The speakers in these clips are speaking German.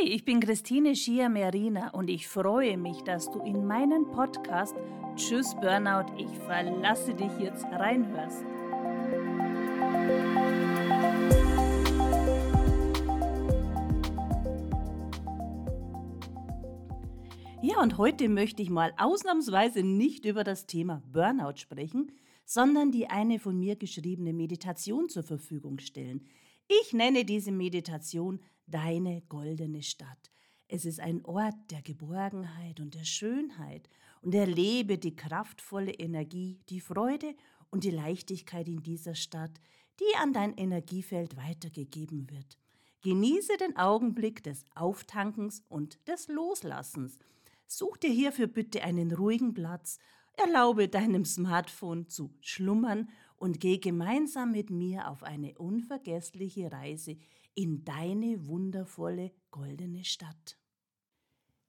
Hi, ich bin Christine Schier-Merina und ich freue mich, dass du in meinen Podcast Tschüss Burnout, ich verlasse dich jetzt reinhörst. Ja, und heute möchte ich mal ausnahmsweise nicht über das Thema Burnout sprechen, sondern die eine von mir geschriebene Meditation zur Verfügung stellen. Ich nenne diese Meditation deine goldene Stadt. Es ist ein Ort der Geborgenheit und der Schönheit und erlebe die kraftvolle Energie, die Freude und die Leichtigkeit in dieser Stadt, die an dein Energiefeld weitergegeben wird. Genieße den Augenblick des Auftankens und des Loslassens. Such dir hierfür bitte einen ruhigen Platz, erlaube deinem Smartphone zu schlummern und geh gemeinsam mit mir auf eine unvergessliche Reise in deine wundervolle goldene Stadt.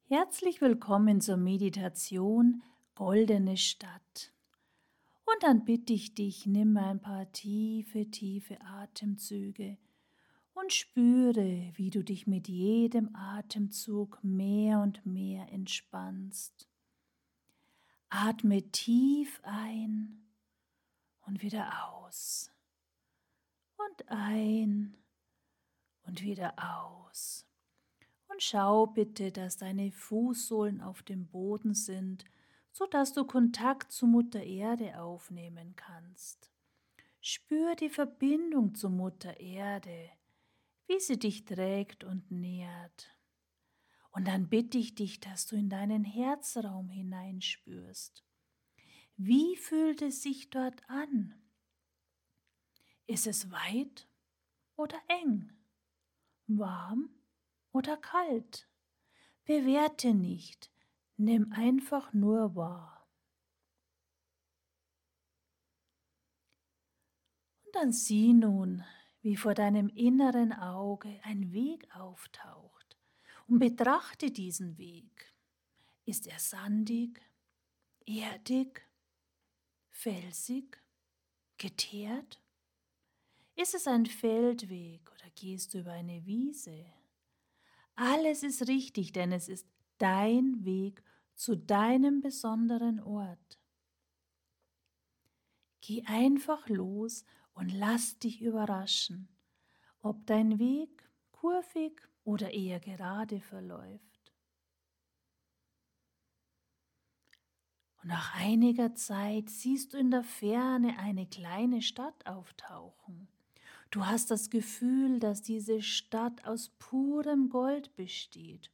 Herzlich willkommen zur Meditation Goldene Stadt. Und dann bitte ich dich, nimm ein paar tiefe, tiefe Atemzüge und spüre, wie du dich mit jedem Atemzug mehr und mehr entspannst. Atme tief ein und wieder aus und ein und wieder aus. Und schau bitte, dass deine Fußsohlen auf dem Boden sind, so dass du Kontakt zu Mutter Erde aufnehmen kannst. Spür die Verbindung zu Mutter Erde, wie sie dich trägt und nährt. Und dann bitte ich dich, dass du in deinen Herzraum hineinspürst. Wie fühlt es sich dort an? Ist es weit oder eng? warm oder kalt. Bewerte nicht, nimm einfach nur wahr. Und dann sieh nun, wie vor deinem inneren Auge ein Weg auftaucht und betrachte diesen Weg. Ist er sandig, erdig, felsig, geteert? Ist es ein Feldweg oder gehst du über eine Wiese? Alles ist richtig, denn es ist dein Weg zu deinem besonderen Ort. Geh einfach los und lass dich überraschen, ob dein Weg kurvig oder eher gerade verläuft. Und nach einiger Zeit siehst du in der Ferne eine kleine Stadt auftauchen. Du hast das Gefühl, dass diese Stadt aus purem Gold besteht.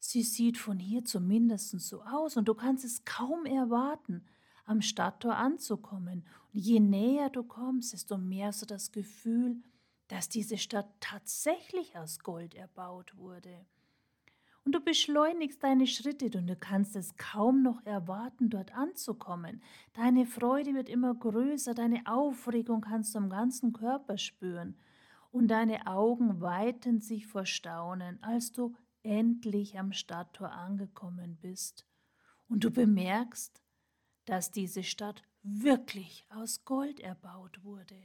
Sie sieht von hier zumindest so aus und du kannst es kaum erwarten, am Stadttor anzukommen. Und je näher du kommst, desto mehr hast du das Gefühl, dass diese Stadt tatsächlich aus Gold erbaut wurde und du beschleunigst deine Schritte und du kannst es kaum noch erwarten, dort anzukommen. Deine Freude wird immer größer, deine Aufregung kannst du am ganzen Körper spüren und deine Augen weiten sich vor Staunen, als du endlich am Stadttor angekommen bist und du bemerkst, dass diese Stadt wirklich aus Gold erbaut wurde.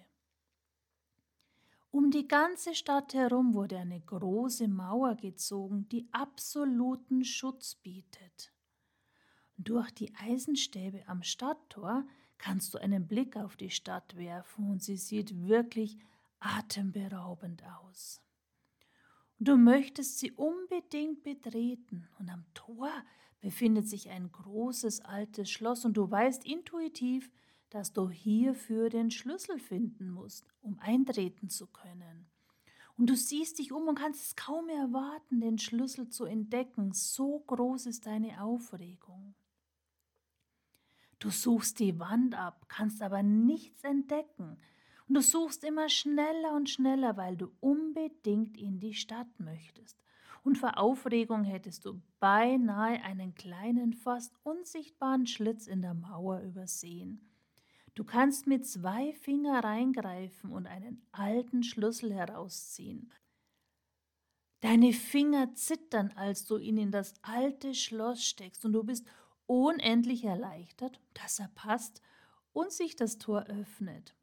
Um die ganze Stadt herum wurde eine große Mauer gezogen, die absoluten Schutz bietet. Durch die Eisenstäbe am Stadttor kannst du einen Blick auf die Stadt werfen und sie sieht wirklich atemberaubend aus. Du möchtest sie unbedingt betreten und am Tor befindet sich ein großes altes Schloss und du weißt intuitiv, dass du hierfür den Schlüssel finden musst, um eintreten zu können. Und du siehst dich um und kannst es kaum erwarten, den Schlüssel zu entdecken. So groß ist deine Aufregung. Du suchst die Wand ab, kannst aber nichts entdecken. Und du suchst immer schneller und schneller, weil du unbedingt in die Stadt möchtest. Und vor Aufregung hättest du beinahe einen kleinen, fast unsichtbaren Schlitz in der Mauer übersehen. Du kannst mit zwei Finger reingreifen und einen alten Schlüssel herausziehen. Deine Finger zittern, als du ihn in das alte Schloss steckst, und du bist unendlich erleichtert, dass er passt und sich das Tor öffnet.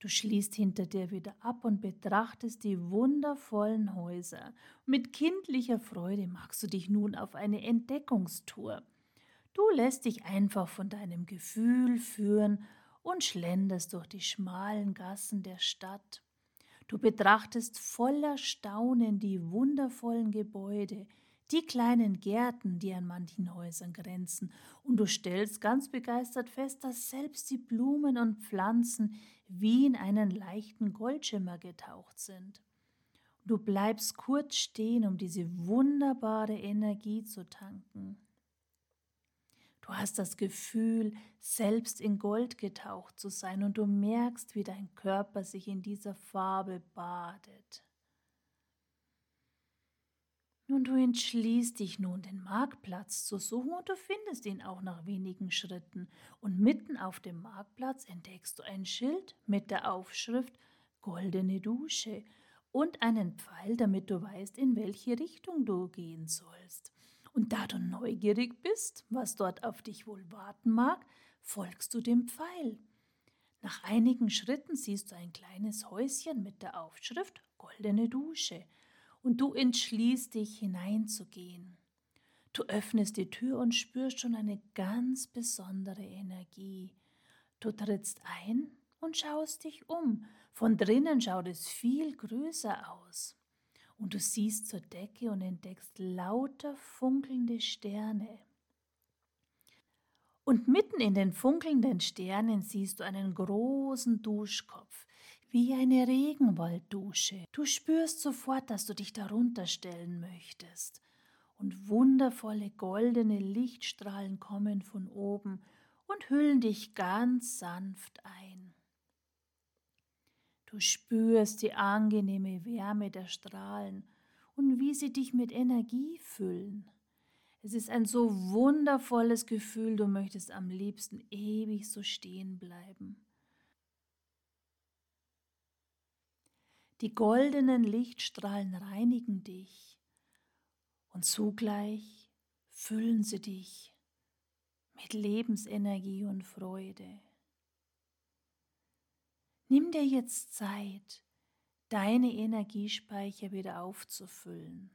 Du schließt hinter dir wieder ab und betrachtest die wundervollen Häuser. Mit kindlicher Freude machst du dich nun auf eine Entdeckungstour. Du lässt dich einfach von deinem Gefühl führen und schlenderst durch die schmalen Gassen der Stadt. Du betrachtest voller Staunen die wundervollen Gebäude, die kleinen Gärten, die an manchen Häusern grenzen, und du stellst ganz begeistert fest, dass selbst die Blumen und Pflanzen wie in einen leichten Goldschimmer getaucht sind. Du bleibst kurz stehen, um diese wunderbare Energie zu tanken. Du hast das Gefühl, selbst in Gold getaucht zu sein und du merkst, wie dein Körper sich in dieser Farbe badet. Nun, du entschließt dich nun, den Marktplatz zu suchen und du findest ihn auch nach wenigen Schritten. Und mitten auf dem Marktplatz entdeckst du ein Schild mit der Aufschrift Goldene Dusche und einen Pfeil, damit du weißt, in welche Richtung du gehen sollst. Und da du neugierig bist, was dort auf dich wohl warten mag, folgst du dem Pfeil. Nach einigen Schritten siehst du ein kleines Häuschen mit der Aufschrift Goldene Dusche und du entschließt dich hineinzugehen. Du öffnest die Tür und spürst schon eine ganz besondere Energie. Du trittst ein und schaust dich um. Von drinnen schaut es viel größer aus und du siehst zur Decke und entdeckst lauter funkelnde Sterne. Und mitten in den funkelnden Sternen siehst du einen großen Duschkopf, wie eine Regenwalddusche. Du spürst sofort, dass du dich darunter stellen möchtest. Und wundervolle goldene Lichtstrahlen kommen von oben und hüllen dich ganz sanft ein. Du spürst die angenehme Wärme der Strahlen und wie sie dich mit Energie füllen. Es ist ein so wundervolles Gefühl, du möchtest am liebsten ewig so stehen bleiben. Die goldenen Lichtstrahlen reinigen dich und zugleich füllen sie dich mit Lebensenergie und Freude. Nimm dir jetzt Zeit, deine Energiespeicher wieder aufzufüllen.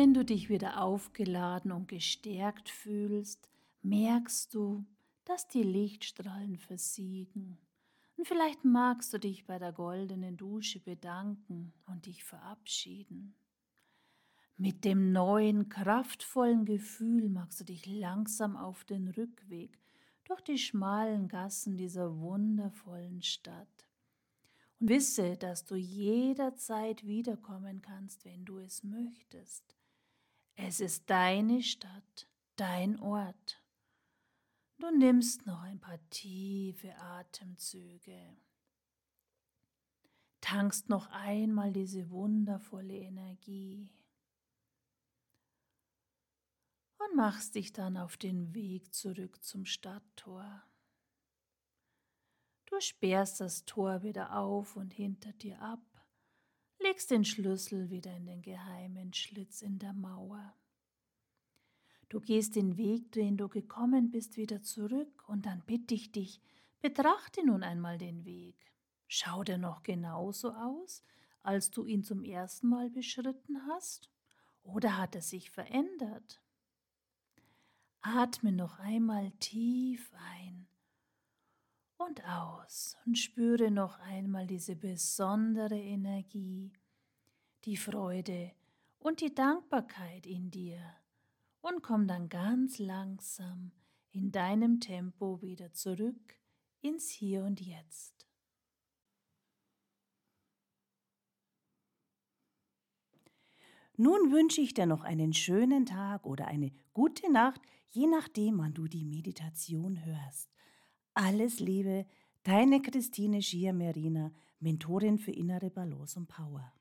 Wenn du dich wieder aufgeladen und gestärkt fühlst, merkst du, dass die Lichtstrahlen versiegen. Und vielleicht magst du dich bei der goldenen Dusche bedanken und dich verabschieden. Mit dem neuen, kraftvollen Gefühl magst du dich langsam auf den Rückweg durch die schmalen Gassen dieser wundervollen Stadt. Und wisse, dass du jederzeit wiederkommen kannst, wenn du es möchtest. Es ist deine Stadt, dein Ort. Du nimmst noch ein paar tiefe Atemzüge. Tankst noch einmal diese wundervolle Energie. Und machst dich dann auf den Weg zurück zum Stadttor. Du sperrst das Tor wieder auf und hinter dir ab, legst den Schlüssel wieder in den geheimen Schlitz in der Mauer. Du gehst den Weg, den du gekommen bist, wieder zurück, und dann bitte ich dich, betrachte nun einmal den Weg. Schau der noch genauso aus, als du ihn zum ersten Mal beschritten hast? Oder hat er sich verändert? Atme noch einmal tief ein und aus und spüre noch einmal diese besondere Energie, die Freude und die Dankbarkeit in dir und komm dann ganz langsam in deinem Tempo wieder zurück ins Hier und Jetzt. Nun wünsche ich dir noch einen schönen Tag oder eine gute Nacht, je nachdem, wann du die Meditation hörst. Alles Liebe, deine Christine Schier-Merina, Mentorin für innere Balance und Power.